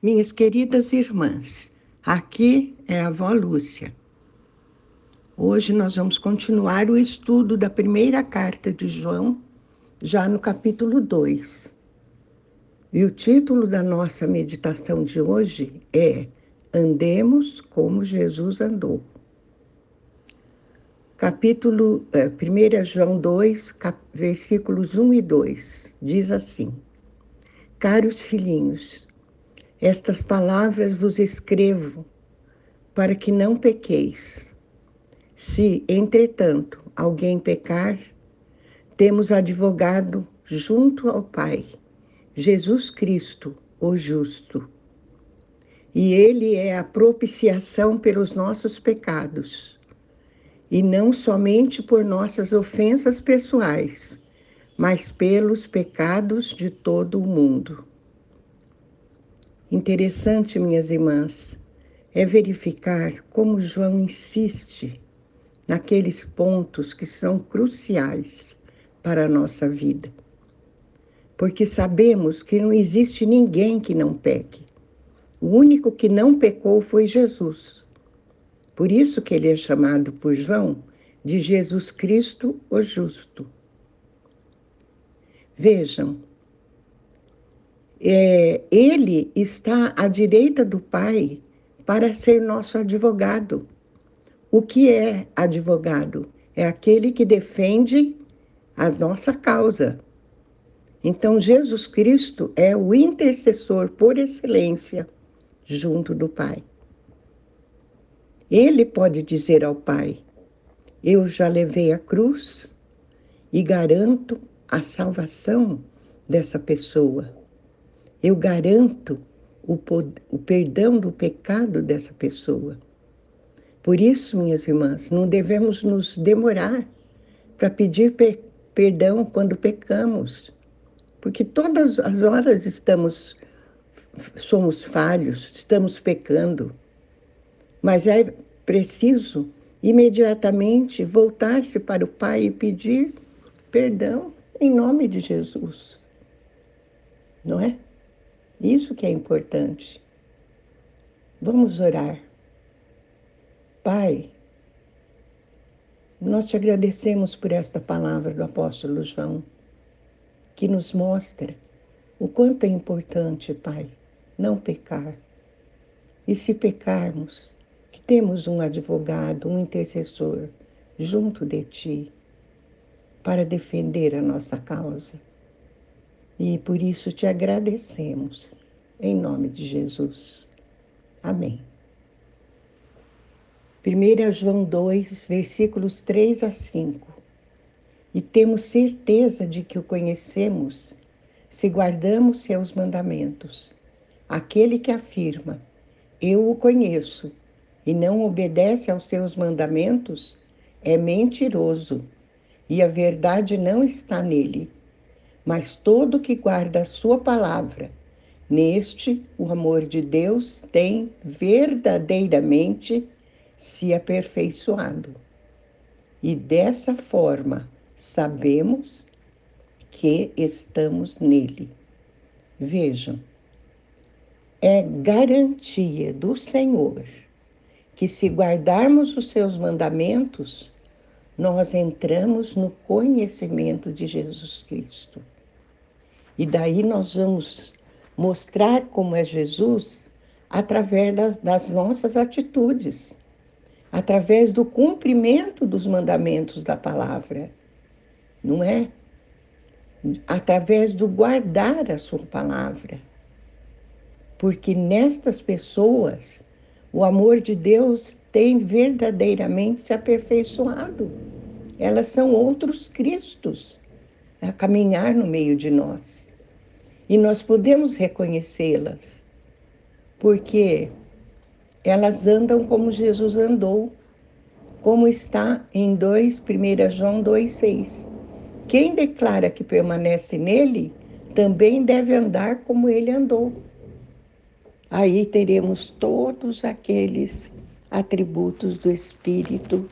Minhas queridas irmãs, aqui é a avó Lúcia. Hoje nós vamos continuar o estudo da primeira carta de João, já no capítulo 2. E o título da nossa meditação de hoje é Andemos como Jesus andou. Capítulo é, 1 João 2, cap, versículos 1 e 2, diz assim: Caros filhinhos, estas palavras vos escrevo para que não pequeis. Se, entretanto, alguém pecar, temos advogado junto ao Pai, Jesus Cristo, o justo. E ele é a propiciação pelos nossos pecados, e não somente por nossas ofensas pessoais, mas pelos pecados de todo o mundo. Interessante, minhas irmãs, é verificar como João insiste naqueles pontos que são cruciais para a nossa vida. Porque sabemos que não existe ninguém que não peque. O único que não pecou foi Jesus. Por isso que ele é chamado por João de Jesus Cristo o Justo. Vejam, é, ele está à direita do Pai para ser nosso advogado. O que é advogado? É aquele que defende a nossa causa. Então, Jesus Cristo é o intercessor por excelência junto do Pai. Ele pode dizer ao Pai: Eu já levei a cruz e garanto a salvação dessa pessoa eu garanto o, o perdão do pecado dessa pessoa. Por isso, minhas irmãs, não devemos nos demorar para pedir per perdão quando pecamos, porque todas as horas estamos somos falhos, estamos pecando. Mas é preciso imediatamente voltar-se para o Pai e pedir perdão em nome de Jesus. Não é? Isso que é importante. Vamos orar. Pai, nós te agradecemos por esta palavra do apóstolo João, que nos mostra o quanto é importante, Pai, não pecar. E se pecarmos, que temos um advogado, um intercessor junto de Ti para defender a nossa causa. E por isso te agradecemos, em nome de Jesus. Amém. 1 João 2, versículos 3 a 5. E temos certeza de que o conhecemos se guardamos seus mandamentos. Aquele que afirma, eu o conheço, e não obedece aos seus mandamentos, é mentiroso, e a verdade não está nele mas todo que guarda a sua palavra, neste o amor de Deus tem verdadeiramente se aperfeiçoado. E dessa forma sabemos que estamos nele. Vejam, é garantia do Senhor que se guardarmos os seus mandamentos, nós entramos no conhecimento de Jesus Cristo. E daí nós vamos mostrar como é Jesus através das, das nossas atitudes, através do cumprimento dos mandamentos da palavra, não é? Através do guardar a sua palavra. Porque nestas pessoas o amor de Deus tem verdadeiramente se aperfeiçoado. Elas são outros Cristos a caminhar no meio de nós. E nós podemos reconhecê-las, porque elas andam como Jesus andou, como está em 2, 1 João 2,6. Quem declara que permanece nele, também deve andar como ele andou. Aí teremos todos aqueles atributos do Espírito,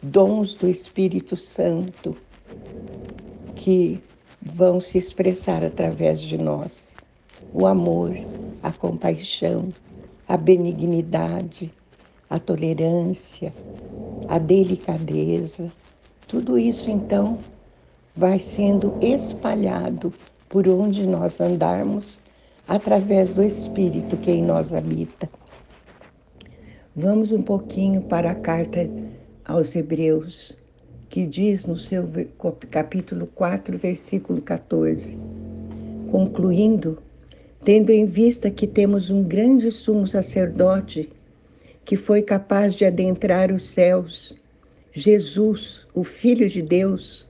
dons do Espírito Santo, que vão se expressar através de nós. O amor, a compaixão, a benignidade, a tolerância, a delicadeza. Tudo isso então vai sendo espalhado por onde nós andarmos através do Espírito que em nós habita. Vamos um pouquinho para a carta aos Hebreus, que diz no seu capítulo 4, versículo 14, concluindo, tendo em vista que temos um grande sumo sacerdote que foi capaz de adentrar os céus, Jesus, o Filho de Deus,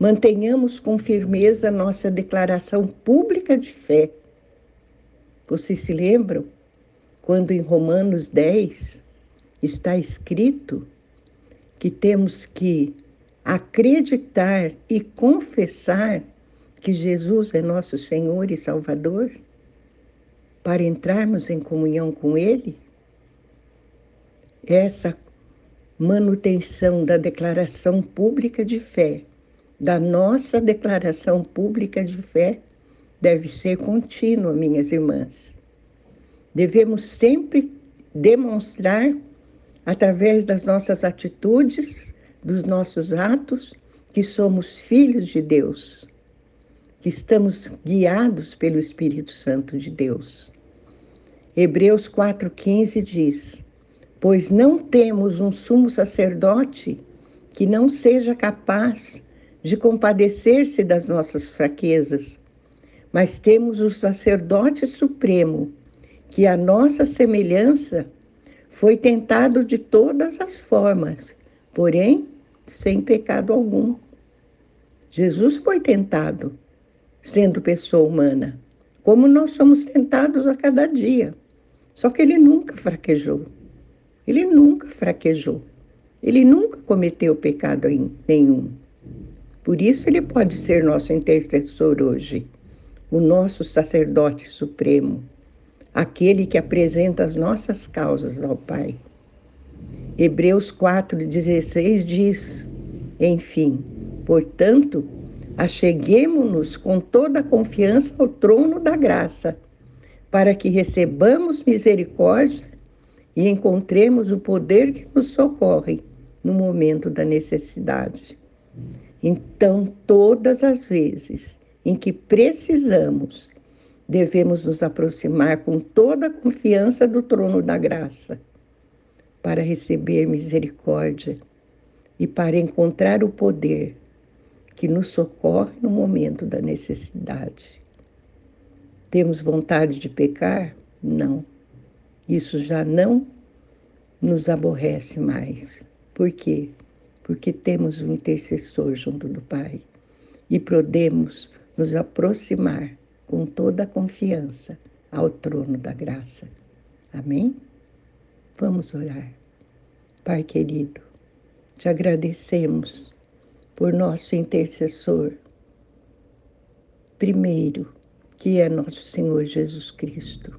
mantenhamos com firmeza nossa declaração pública de fé. Vocês se lembram quando em Romanos 10 está escrito que temos que acreditar e confessar que Jesus é nosso Senhor e Salvador para entrarmos em comunhão com Ele? Essa manutenção da declaração pública de fé, da nossa declaração pública de fé, deve ser contínua, minhas irmãs. Devemos sempre demonstrar, através das nossas atitudes, dos nossos atos, que somos filhos de Deus, que estamos guiados pelo Espírito Santo de Deus. Hebreus 4,15 diz: Pois não temos um sumo sacerdote que não seja capaz de compadecer-se das nossas fraquezas, mas temos o sacerdote supremo que a nossa semelhança foi tentado de todas as formas, porém sem pecado algum. Jesus foi tentado, sendo pessoa humana, como nós somos tentados a cada dia. Só que ele nunca fraquejou. Ele nunca fraquejou. Ele nunca cometeu pecado nenhum. Por isso ele pode ser nosso intercessor hoje, o nosso sacerdote supremo aquele que apresenta as nossas causas ao Pai. Hebreus 4,16 diz: Enfim, portanto, acheguemo-nos com toda a confiança ao trono da graça, para que recebamos misericórdia e encontremos o poder que nos socorre no momento da necessidade. Então, todas as vezes em que precisamos devemos nos aproximar com toda a confiança do trono da graça para receber misericórdia e para encontrar o poder que nos socorre no momento da necessidade. Temos vontade de pecar? Não. Isso já não nos aborrece mais. Por quê? Porque temos um intercessor junto do Pai e podemos nos aproximar com toda a confiança ao trono da graça. Amém? Vamos orar. Pai querido, te agradecemos por nosso intercessor, primeiro, que é nosso Senhor Jesus Cristo.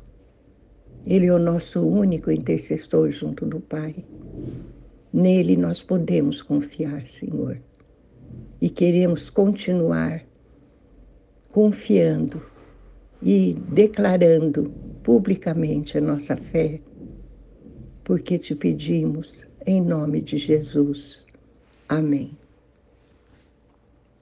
Ele é o nosso único intercessor junto do Pai. Nele nós podemos confiar, Senhor. E queremos continuar confiando e declarando publicamente a nossa fé, porque te pedimos em nome de Jesus. Amém.